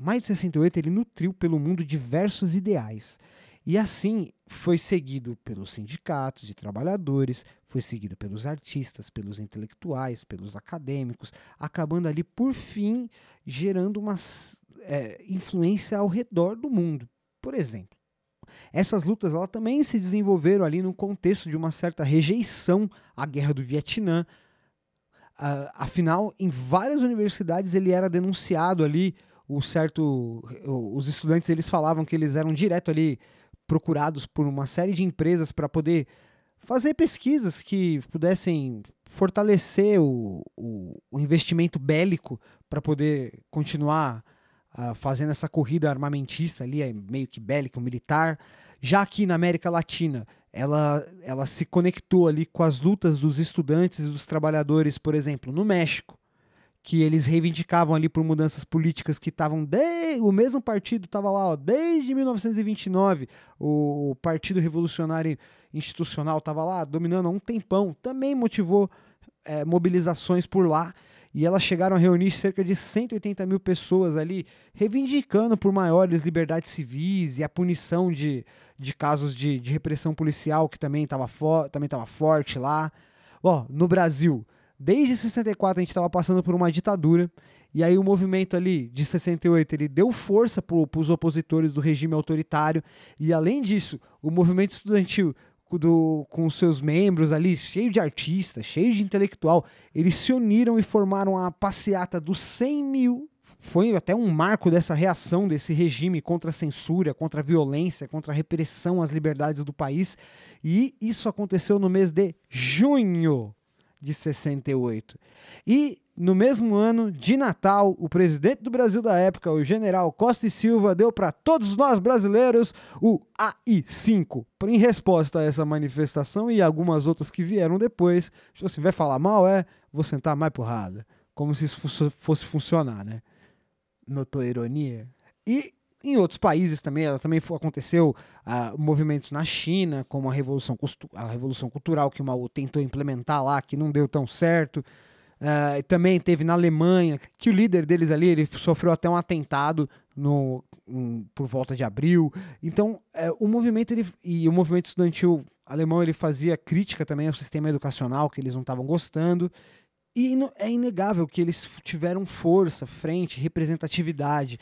Maio de 68 ele nutriu pelo mundo diversos ideais. E assim foi seguido pelos sindicatos de trabalhadores, foi seguido pelos artistas, pelos intelectuais, pelos acadêmicos, acabando ali, por fim, gerando uma é, influência ao redor do mundo. Por exemplo, essas lutas ela também se desenvolveram ali no contexto de uma certa rejeição à guerra do Vietnã. Uh, afinal, em várias universidades ele era denunciado ali, o certo, os estudantes eles falavam que eles eram direto ali procurados por uma série de empresas para poder fazer pesquisas que pudessem fortalecer o, o, o investimento bélico para poder continuar uh, fazendo essa corrida armamentista ali, meio que bélica, militar. Já aqui na América Latina, ela, ela se conectou ali com as lutas dos estudantes e dos trabalhadores, por exemplo, no México que eles reivindicavam ali por mudanças políticas que estavam de... o mesmo partido estava lá ó, desde 1929 o Partido Revolucionário Institucional estava lá dominando há um tempão também motivou é, mobilizações por lá e elas chegaram a reunir cerca de 180 mil pessoas ali reivindicando por maiores liberdades civis e a punição de, de casos de, de repressão policial que também estava também forte lá. Ó no Brasil Desde 64 a gente estava passando por uma ditadura e aí o movimento ali de 68 ele deu força para os opositores do regime autoritário e além disso o movimento estudantil do, com seus membros ali cheio de artistas, cheio de intelectual, eles se uniram e formaram a passeata dos 100 mil foi até um marco dessa reação desse regime contra a censura, contra a violência, contra a repressão às liberdades do país. E isso aconteceu no mês de junho de 68. E no mesmo ano de Natal, o presidente do Brasil da época, o general Costa e Silva, deu para todos nós brasileiros o AI-5. Em resposta a essa manifestação e algumas outras que vieram depois, tipo assim, vai falar mal, é? Vou sentar mais porrada. Como se isso fosse funcionar, né? Notou a ironia? E em outros países também, ela também aconteceu uh, movimentos na China, como a Revolução, a Revolução Cultural que o Mao tentou implementar lá, que não deu tão certo. Uh, também teve na Alemanha, que o líder deles ali ele sofreu até um atentado no, um, por volta de abril. Então, uh, o movimento ele, e o movimento estudantil alemão ele fazia crítica também ao sistema educacional que eles não estavam gostando. E é inegável que eles tiveram força, frente, representatividade.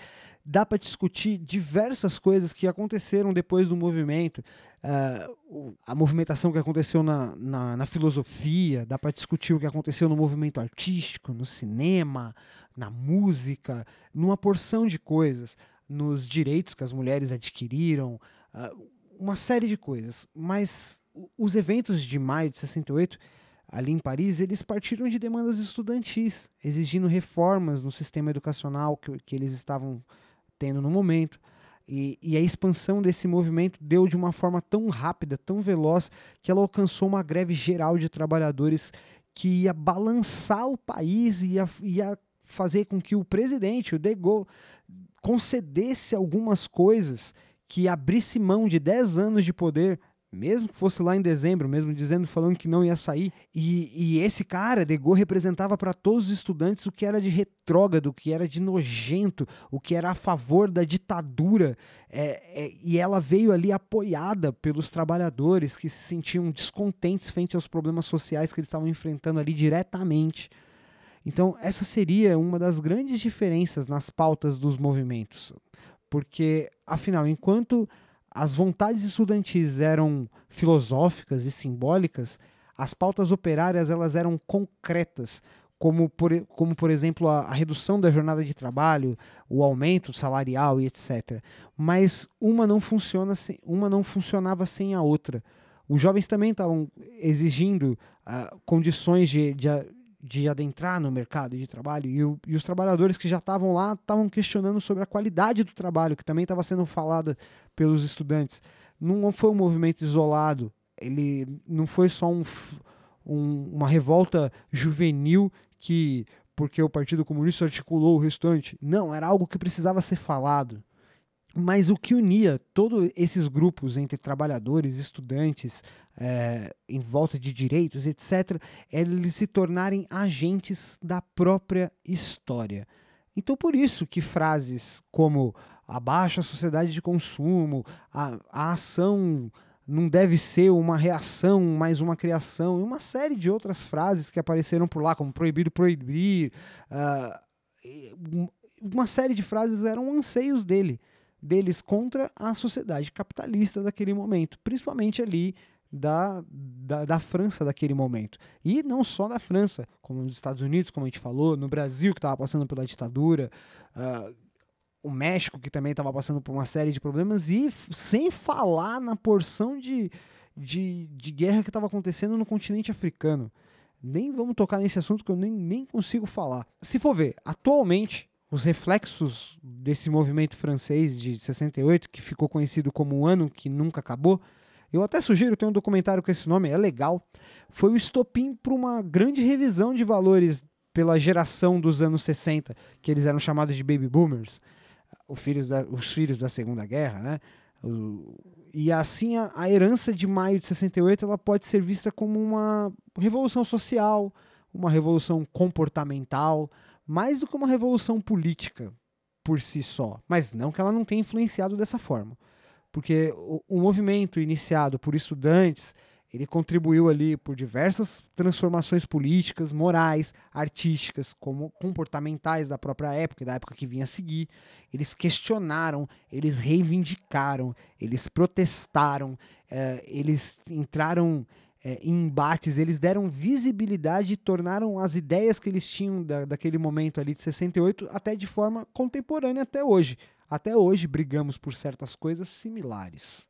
Dá para discutir diversas coisas que aconteceram depois do movimento. Uh, a movimentação que aconteceu na, na, na filosofia, dá para discutir o que aconteceu no movimento artístico, no cinema, na música, numa porção de coisas, nos direitos que as mulheres adquiriram, uh, uma série de coisas. Mas os eventos de maio de 68 ali em Paris, eles partiram de demandas estudantis, exigindo reformas no sistema educacional que, que eles estavam tendo no momento. E, e, a expansão desse movimento deu de uma forma tão rápida, tão veloz, que ela alcançou uma greve geral de trabalhadores que ia balançar o país, ia, ia fazer com que o presidente, o De Gaulle, concedesse algumas coisas, que abrisse mão de 10 anos de poder mesmo que fosse lá em dezembro, mesmo dizendo, falando que não ia sair. E, e esse cara, De Gaulle, representava para todos os estudantes o que era de retrógrado, o que era de nojento, o que era a favor da ditadura. É, é, e ela veio ali apoiada pelos trabalhadores que se sentiam descontentes frente aos problemas sociais que eles estavam enfrentando ali diretamente. Então, essa seria uma das grandes diferenças nas pautas dos movimentos. Porque, afinal, enquanto as vontades estudantis eram filosóficas e simbólicas, as pautas operárias elas eram concretas, como por, como por exemplo a, a, redução da jornada de trabalho, o aumento salarial e etc. Mas uma não funciona sem, uma não funcionava sem a outra. Os jovens também estavam exigindo uh, condições de, de, de adentrar no mercado de trabalho e, o, e os trabalhadores que já estavam lá estavam questionando sobre a qualidade do trabalho, que também estava sendo falada pelos estudantes. Não foi um movimento isolado, ele não foi só um, um, uma revolta juvenil que porque o Partido Comunista articulou o restante. Não, era algo que precisava ser falado. Mas o que unia todos esses grupos entre trabalhadores, estudantes, é, em volta de direitos, etc., é eles se tornarem agentes da própria história. Então, por isso que frases como a sociedade de consumo, a, a ação não deve ser uma reação, mas uma criação, e uma série de outras frases que apareceram por lá, como proibido proibir, uh, uma série de frases eram anseios dele deles contra a sociedade capitalista daquele momento, principalmente ali da, da, da, França daquele momento. E não só da França, como nos Estados Unidos, como a gente falou, no Brasil, que estava passando pela ditadura, uh, o México, que também estava passando por uma série de problemas, e sem falar na porção de, de, de guerra que estava acontecendo no continente africano. Nem vamos tocar nesse assunto que eu nem, nem consigo falar. Se for ver, atualmente, os reflexos desse movimento francês de 68, que ficou conhecido como o ano que nunca acabou, eu até sugiro, tem um documentário com esse nome, é legal, foi o estopim para uma grande revisão de valores pela geração dos anos 60, que eles eram chamados de baby boomers, os filhos da, os filhos da Segunda Guerra, né? O, e assim a, a herança de maio de 68 ela pode ser vista como uma revolução social, uma revolução comportamental, mais do que uma revolução política por si só, mas não que ela não tenha influenciado dessa forma. Porque o, o movimento iniciado por estudantes, ele contribuiu ali por diversas transformações políticas, morais, artísticas, como comportamentais da própria época, da época que vinha a seguir. Eles questionaram, eles reivindicaram, eles protestaram, eh, eles entraram é, em embates, eles deram visibilidade e tornaram as ideias que eles tinham da, daquele momento ali de 68 até de forma contemporânea até hoje. Até hoje brigamos por certas coisas similares.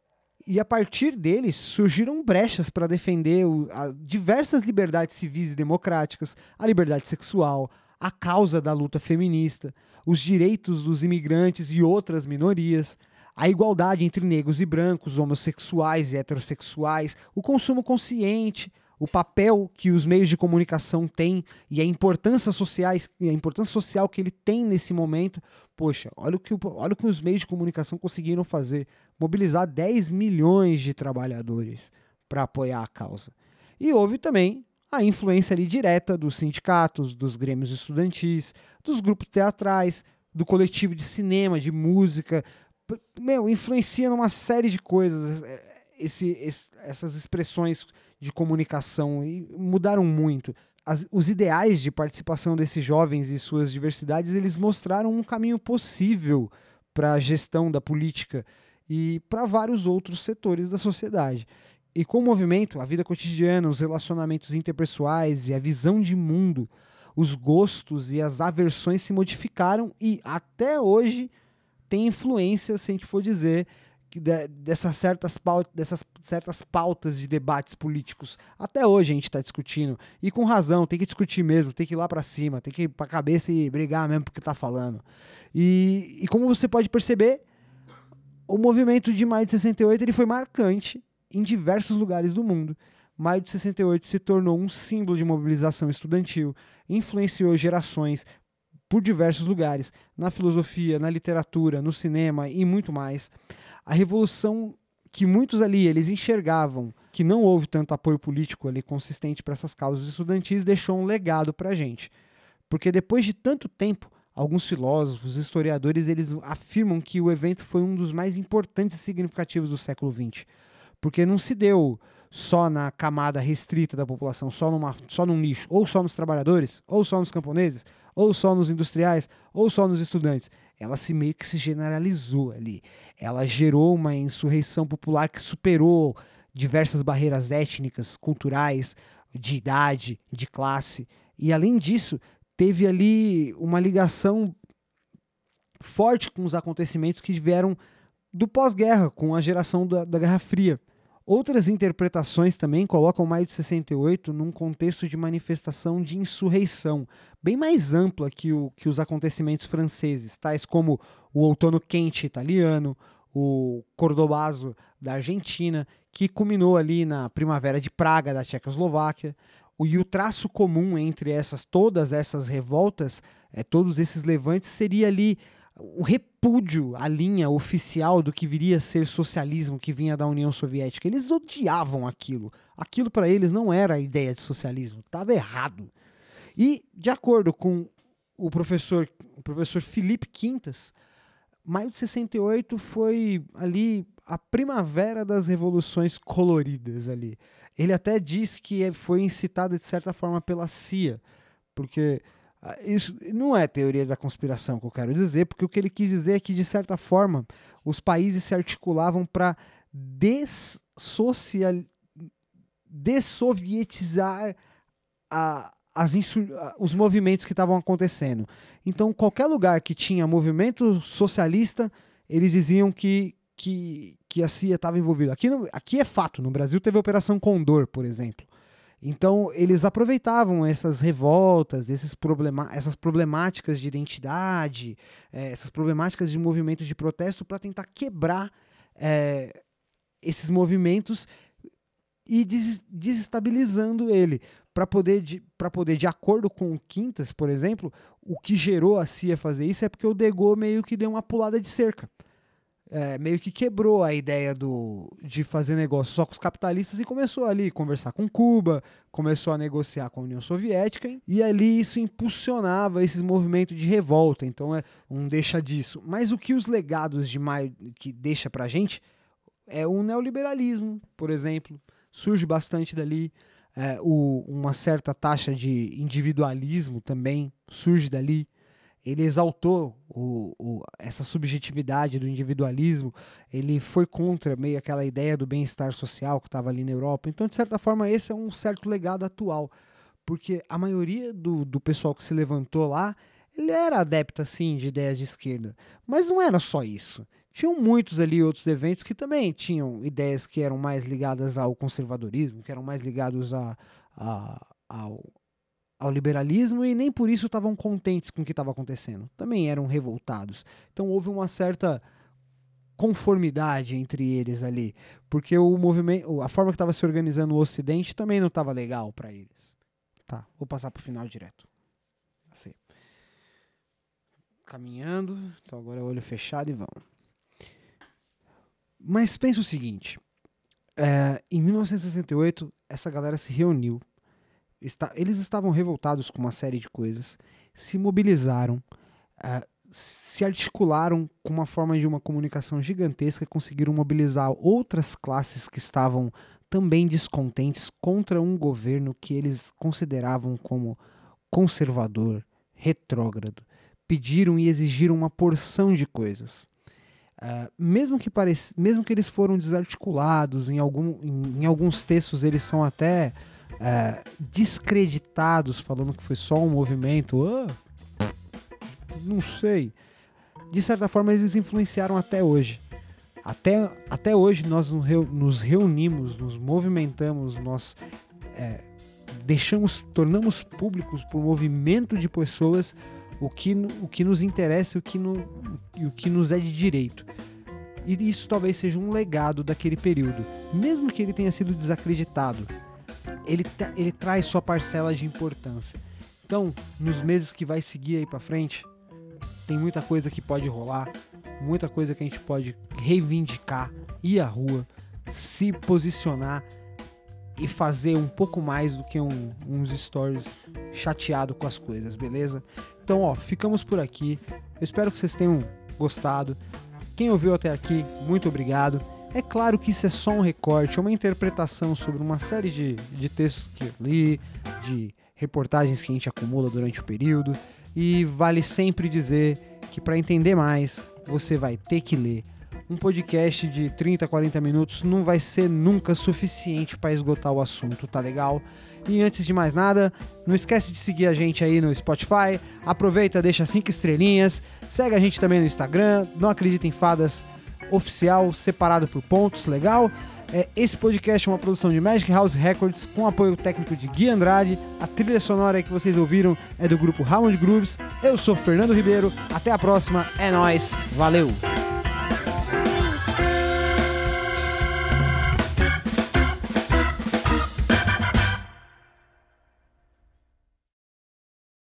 E a partir deles surgiram brechas para defender o, a, diversas liberdades civis e democráticas, a liberdade sexual, a causa da luta feminista, os direitos dos imigrantes e outras minorias, a igualdade entre negros e brancos, homossexuais e heterossexuais, o consumo consciente, o papel que os meios de comunicação têm e a importância, sociais, a importância social que ele tem nesse momento. Poxa, olha o que, olha o que os meios de comunicação conseguiram fazer: mobilizar 10 milhões de trabalhadores para apoiar a causa. E houve também a influência ali direta dos sindicatos, dos grêmios estudantis, dos grupos teatrais, do coletivo de cinema, de música, meu, influencia numa série de coisas é, esse, esse, essas expressões de comunicação e mudaram muito. As, os ideais de participação desses jovens e suas diversidades eles mostraram um caminho possível para a gestão da política e para vários outros setores da sociedade. E com o movimento, a vida cotidiana, os relacionamentos interpessoais e a visão de mundo, os gostos e as aversões se modificaram e até hoje tem influência, se a gente for dizer, dessas certas, pautas, dessas certas pautas de debates políticos. Até hoje a gente está discutindo. E com razão, tem que discutir mesmo, tem que ir lá para cima, tem que ir para a cabeça e brigar mesmo porque está falando. E, e como você pode perceber, o movimento de maio de 68 ele foi marcante em diversos lugares do mundo. Maio de 68 se tornou um símbolo de mobilização estudantil, influenciou gerações, por diversos lugares, na filosofia, na literatura, no cinema e muito mais. A revolução que muitos ali eles enxergavam que não houve tanto apoio político ali consistente para essas causas estudantis deixou um legado para a gente. Porque depois de tanto tempo, alguns filósofos, historiadores, eles afirmam que o evento foi um dos mais importantes e significativos do século XX. Porque não se deu só na camada restrita da população, só, numa, só num nicho, ou só nos trabalhadores, ou só nos camponeses, ou só nos industriais, ou só nos estudantes. Ela se meio que se generalizou ali. Ela gerou uma insurreição popular que superou diversas barreiras étnicas, culturais, de idade, de classe. E além disso, teve ali uma ligação forte com os acontecimentos que vieram do pós-guerra, com a geração da, da Guerra Fria. Outras interpretações também colocam maio de 68 num contexto de manifestação de insurreição, bem mais ampla que, o, que os acontecimentos franceses, tais como o outono quente italiano, o Cordobazo da Argentina, que culminou ali na primavera de Praga da Tchecoslováquia. E o traço comum entre essas todas essas revoltas, é, todos esses levantes, seria ali o repúdio à linha oficial do que viria a ser socialismo que vinha da União Soviética. Eles odiavam aquilo. Aquilo para eles não era a ideia de socialismo, estava errado. E, de acordo com o professor, o professor Felipe Quintas, maio de 68 foi ali a primavera das revoluções coloridas ali. Ele até diz que foi incitada de certa forma pela CIA, porque isso não é teoria da conspiração que eu quero dizer, porque o que ele quis dizer é que, de certa forma, os países se articulavam para dessocial... dessovietizar a, as os movimentos que estavam acontecendo. Então, qualquer lugar que tinha movimento socialista, eles diziam que, que, que a CIA estava envolvida. Aqui, aqui é fato, no Brasil teve a Operação Condor, por exemplo. Então, eles aproveitavam essas revoltas, esses problema essas problemáticas de identidade, é, essas problemáticas de movimentos de protesto para tentar quebrar é, esses movimentos e des desestabilizando ele. Para poder, de, poder, de acordo com o Quintas, por exemplo, o que gerou a CIA fazer isso é porque o Degô meio que deu uma pulada de cerca é, meio que quebrou a ideia do, de fazer negócio só com os capitalistas e começou ali a conversar com Cuba, começou a negociar com a União Soviética e ali isso impulsionava esses movimentos de revolta. Então é um deixa disso. Mas o que os legados de Maio que deixa pra gente é o neoliberalismo, por exemplo, surge bastante dali. É, o, uma certa taxa de individualismo também surge dali. Ele exaltou o, o, essa subjetividade do individualismo, ele foi contra meio aquela ideia do bem-estar social que estava ali na Europa. Então, de certa forma, esse é um certo legado atual, porque a maioria do, do pessoal que se levantou lá, ele era adepto, assim, de ideias de esquerda. Mas não era só isso. Tinham muitos ali outros eventos que também tinham ideias que eram mais ligadas ao conservadorismo, que eram mais ligados a, a ao, ao liberalismo e nem por isso estavam contentes com o que estava acontecendo. Também eram revoltados. Então houve uma certa conformidade entre eles ali, porque o movimento, a forma que estava se organizando o Ocidente também não estava legal para eles. Tá, vou passar para o final direto. Assim. Caminhando, então agora é olho fechado e vamos. Mas pensa o seguinte: é, em 1968 essa galera se reuniu está, eles estavam revoltados com uma série de coisas, se mobilizaram, uh, se articularam com uma forma de uma comunicação gigantesca e conseguiram mobilizar outras classes que estavam também descontentes contra um governo que eles consideravam como conservador, retrógrado. Pediram e exigiram uma porção de coisas. Uh, mesmo, que parec mesmo que eles foram desarticulados, em, algum, em, em alguns textos eles são até é, descreditados, falando que foi só um movimento. Ah, não sei. De certa forma, eles influenciaram até hoje. Até, até hoje nós nos reunimos, nos movimentamos, nós é, deixamos, tornamos públicos por movimento de pessoas o que, o que nos interessa o que no, o que nos é de direito. E isso talvez seja um legado daquele período, mesmo que ele tenha sido desacreditado ele, ele traz sua parcela de importância. Então, nos meses que vai seguir aí para frente, tem muita coisa que pode rolar, muita coisa que a gente pode reivindicar, ir à rua, se posicionar e fazer um pouco mais do que um, uns stories chateado com as coisas, beleza? Então, ó, ficamos por aqui. Eu espero que vocês tenham gostado. Quem ouviu até aqui, muito obrigado. É claro que isso é só um recorte, é uma interpretação sobre uma série de, de textos que eu li, de reportagens que a gente acumula durante o período, e vale sempre dizer que para entender mais, você vai ter que ler. Um podcast de 30, 40 minutos não vai ser nunca suficiente para esgotar o assunto, tá legal? E antes de mais nada, não esquece de seguir a gente aí no Spotify, aproveita, deixa cinco estrelinhas, segue a gente também no Instagram, não acredita em fadas oficial, separado por pontos, legal? É, esse podcast é uma produção de Magic House Records com apoio técnico de Gui Andrade. A trilha sonora que vocês ouviram é do grupo Hammond Grooves. Eu sou Fernando Ribeiro. Até a próxima. É nós. Valeu.